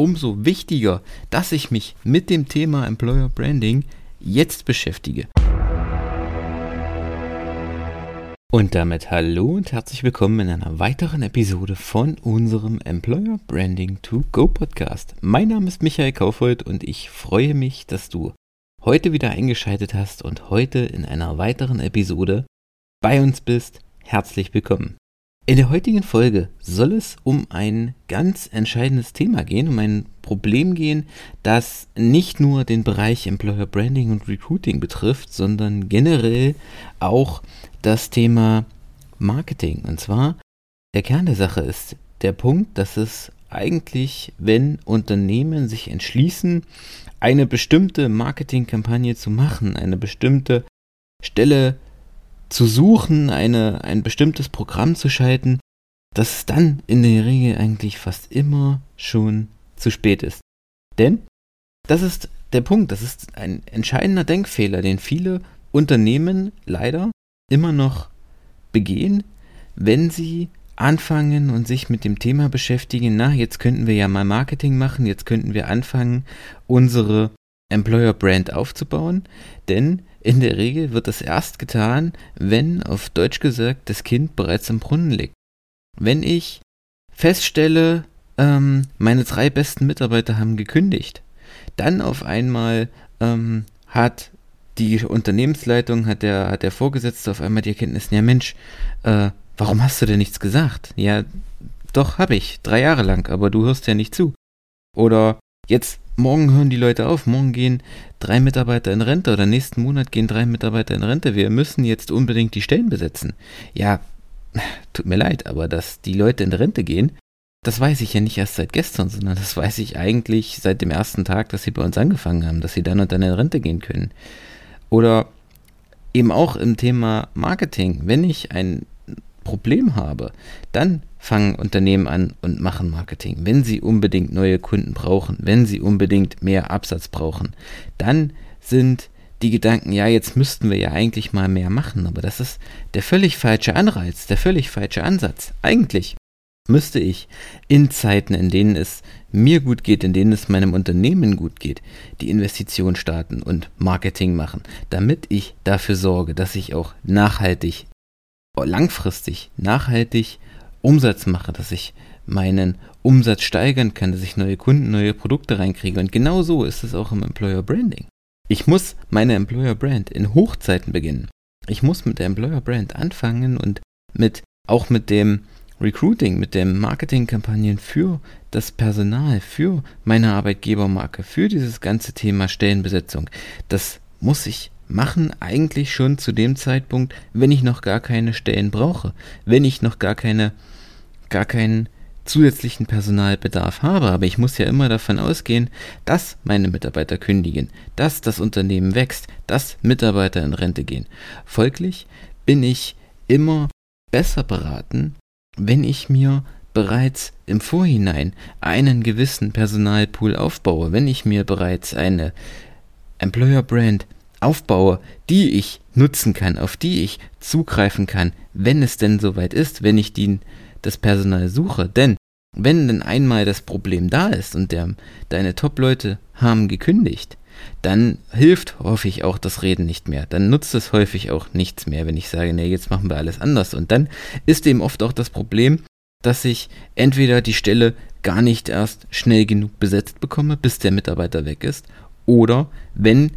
Umso wichtiger, dass ich mich mit dem Thema Employer Branding jetzt beschäftige. Und damit hallo und herzlich willkommen in einer weiteren Episode von unserem Employer Branding to Go Podcast. Mein Name ist Michael Kaufhold und ich freue mich, dass du heute wieder eingeschaltet hast und heute in einer weiteren Episode bei uns bist. Herzlich willkommen. In der heutigen Folge soll es um ein ganz entscheidendes Thema gehen, um ein Problem gehen, das nicht nur den Bereich Employer Branding und Recruiting betrifft, sondern generell auch das Thema Marketing. Und zwar der Kern der Sache ist der Punkt, dass es eigentlich, wenn Unternehmen sich entschließen, eine bestimmte Marketingkampagne zu machen, eine bestimmte Stelle zu suchen, eine, ein bestimmtes Programm zu schalten, dass es dann in der Regel eigentlich fast immer schon zu spät ist. Denn das ist der Punkt, das ist ein entscheidender Denkfehler, den viele Unternehmen leider immer noch begehen, wenn sie anfangen und sich mit dem Thema beschäftigen, na, jetzt könnten wir ja mal Marketing machen, jetzt könnten wir anfangen, unsere Employer Brand aufzubauen, denn in der Regel wird das erst getan, wenn, auf Deutsch gesagt, das Kind bereits im Brunnen liegt. Wenn ich feststelle, ähm, meine drei besten Mitarbeiter haben gekündigt, dann auf einmal ähm, hat die Unternehmensleitung, hat der, hat der Vorgesetzte auf einmal die Erkenntnis, ja Mensch, äh, warum hast du denn nichts gesagt? Ja, doch, habe ich, drei Jahre lang, aber du hörst ja nicht zu. Oder jetzt morgen hören die Leute auf, morgen gehen drei Mitarbeiter in Rente oder nächsten Monat gehen drei Mitarbeiter in Rente. Wir müssen jetzt unbedingt die Stellen besetzen. Ja, tut mir leid, aber dass die Leute in Rente gehen, das weiß ich ja nicht erst seit gestern, sondern das weiß ich eigentlich seit dem ersten Tag, dass sie bei uns angefangen haben, dass sie dann und dann in Rente gehen können. Oder eben auch im Thema Marketing, wenn ich ein Problem habe, dann fangen Unternehmen an und machen Marketing. Wenn sie unbedingt neue Kunden brauchen, wenn sie unbedingt mehr Absatz brauchen, dann sind die Gedanken, ja, jetzt müssten wir ja eigentlich mal mehr machen, aber das ist der völlig falsche Anreiz, der völlig falsche Ansatz. Eigentlich müsste ich in Zeiten, in denen es mir gut geht, in denen es meinem Unternehmen gut geht, die Investition starten und Marketing machen, damit ich dafür sorge, dass ich auch nachhaltig, langfristig, nachhaltig Umsatz mache, dass ich meinen Umsatz steigern kann, dass ich neue Kunden, neue Produkte reinkriege. Und genau so ist es auch im Employer Branding. Ich muss meine Employer Brand in Hochzeiten beginnen. Ich muss mit der Employer Brand anfangen und mit auch mit dem Recruiting, mit den Marketingkampagnen für das Personal, für meine Arbeitgebermarke, für dieses ganze Thema Stellenbesetzung. Das muss ich machen eigentlich schon zu dem Zeitpunkt, wenn ich noch gar keine Stellen brauche, wenn ich noch gar keine gar keinen zusätzlichen Personalbedarf habe, aber ich muss ja immer davon ausgehen, dass meine Mitarbeiter kündigen, dass das Unternehmen wächst, dass Mitarbeiter in Rente gehen. Folglich bin ich immer besser beraten, wenn ich mir bereits im Vorhinein einen gewissen Personalpool aufbaue, wenn ich mir bereits eine Employer Brand aufbaue, die ich nutzen kann, auf die ich zugreifen kann, wenn es denn soweit ist, wenn ich die, das Personal suche. Denn wenn denn einmal das Problem da ist und der, deine Top-Leute haben gekündigt, dann hilft häufig auch das Reden nicht mehr. Dann nutzt es häufig auch nichts mehr, wenn ich sage, nee, jetzt machen wir alles anders. Und dann ist eben oft auch das Problem, dass ich entweder die Stelle gar nicht erst schnell genug besetzt bekomme, bis der Mitarbeiter weg ist, oder wenn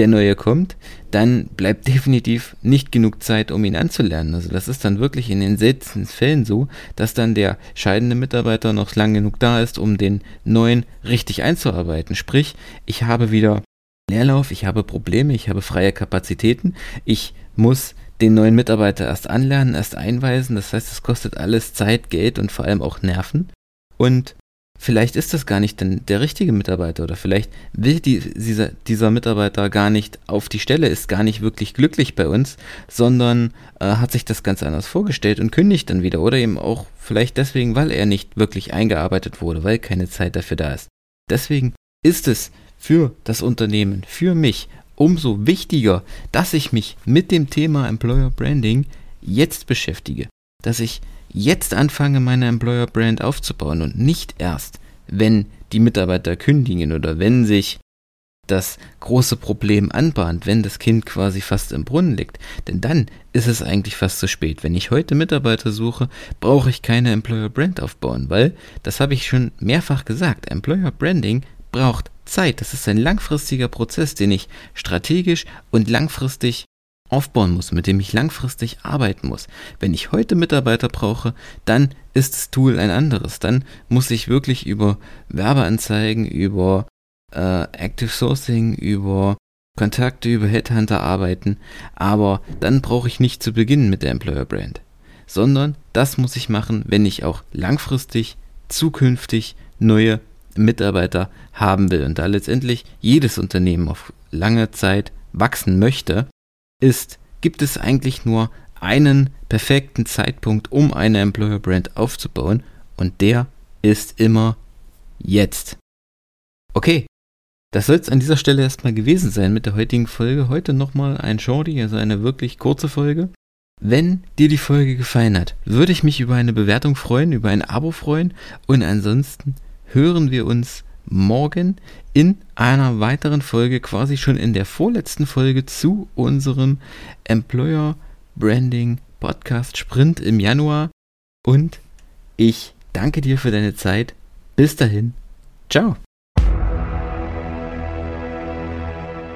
der neue kommt, dann bleibt definitiv nicht genug Zeit, um ihn anzulernen. Also das ist dann wirklich in den seltensten Fällen so, dass dann der scheidende Mitarbeiter noch lang genug da ist, um den neuen richtig einzuarbeiten. Sprich, ich habe wieder Leerlauf, ich habe Probleme, ich habe freie Kapazitäten, ich muss den neuen Mitarbeiter erst anlernen, erst einweisen. Das heißt, es kostet alles Zeit, Geld und vor allem auch Nerven. Und vielleicht ist das gar nicht der richtige Mitarbeiter oder vielleicht will die, dieser, dieser Mitarbeiter gar nicht auf die Stelle, ist gar nicht wirklich glücklich bei uns, sondern äh, hat sich das ganz anders vorgestellt und kündigt dann wieder oder eben auch vielleicht deswegen, weil er nicht wirklich eingearbeitet wurde, weil keine Zeit dafür da ist. Deswegen ist es für das Unternehmen, für mich umso wichtiger, dass ich mich mit dem Thema Employer Branding jetzt beschäftige, dass ich jetzt anfange, meine Employer Brand aufzubauen und nicht erst, wenn die Mitarbeiter kündigen oder wenn sich das große Problem anbahnt, wenn das Kind quasi fast im Brunnen liegt. Denn dann ist es eigentlich fast zu spät. Wenn ich heute Mitarbeiter suche, brauche ich keine Employer Brand aufbauen, weil, das habe ich schon mehrfach gesagt, Employer Branding braucht Zeit. Das ist ein langfristiger Prozess, den ich strategisch und langfristig aufbauen muss, mit dem ich langfristig arbeiten muss. Wenn ich heute Mitarbeiter brauche, dann ist das Tool ein anderes. Dann muss ich wirklich über Werbeanzeigen, über äh, Active Sourcing, über Kontakte, über Headhunter arbeiten. Aber dann brauche ich nicht zu beginnen mit der Employer Brand, sondern das muss ich machen, wenn ich auch langfristig, zukünftig neue Mitarbeiter haben will. Und da letztendlich jedes Unternehmen auf lange Zeit wachsen möchte, ist, gibt es eigentlich nur einen perfekten Zeitpunkt, um eine Employer Brand aufzubauen und der ist immer jetzt. Okay, das soll es an dieser Stelle erstmal gewesen sein mit der heutigen Folge. Heute nochmal ein Shorty, also eine wirklich kurze Folge. Wenn dir die Folge gefallen hat, würde ich mich über eine Bewertung freuen, über ein Abo freuen und ansonsten hören wir uns morgen in einer weiteren Folge, quasi schon in der vorletzten Folge zu unserem Employer Branding Podcast Sprint im Januar. Und ich danke dir für deine Zeit. Bis dahin. Ciao.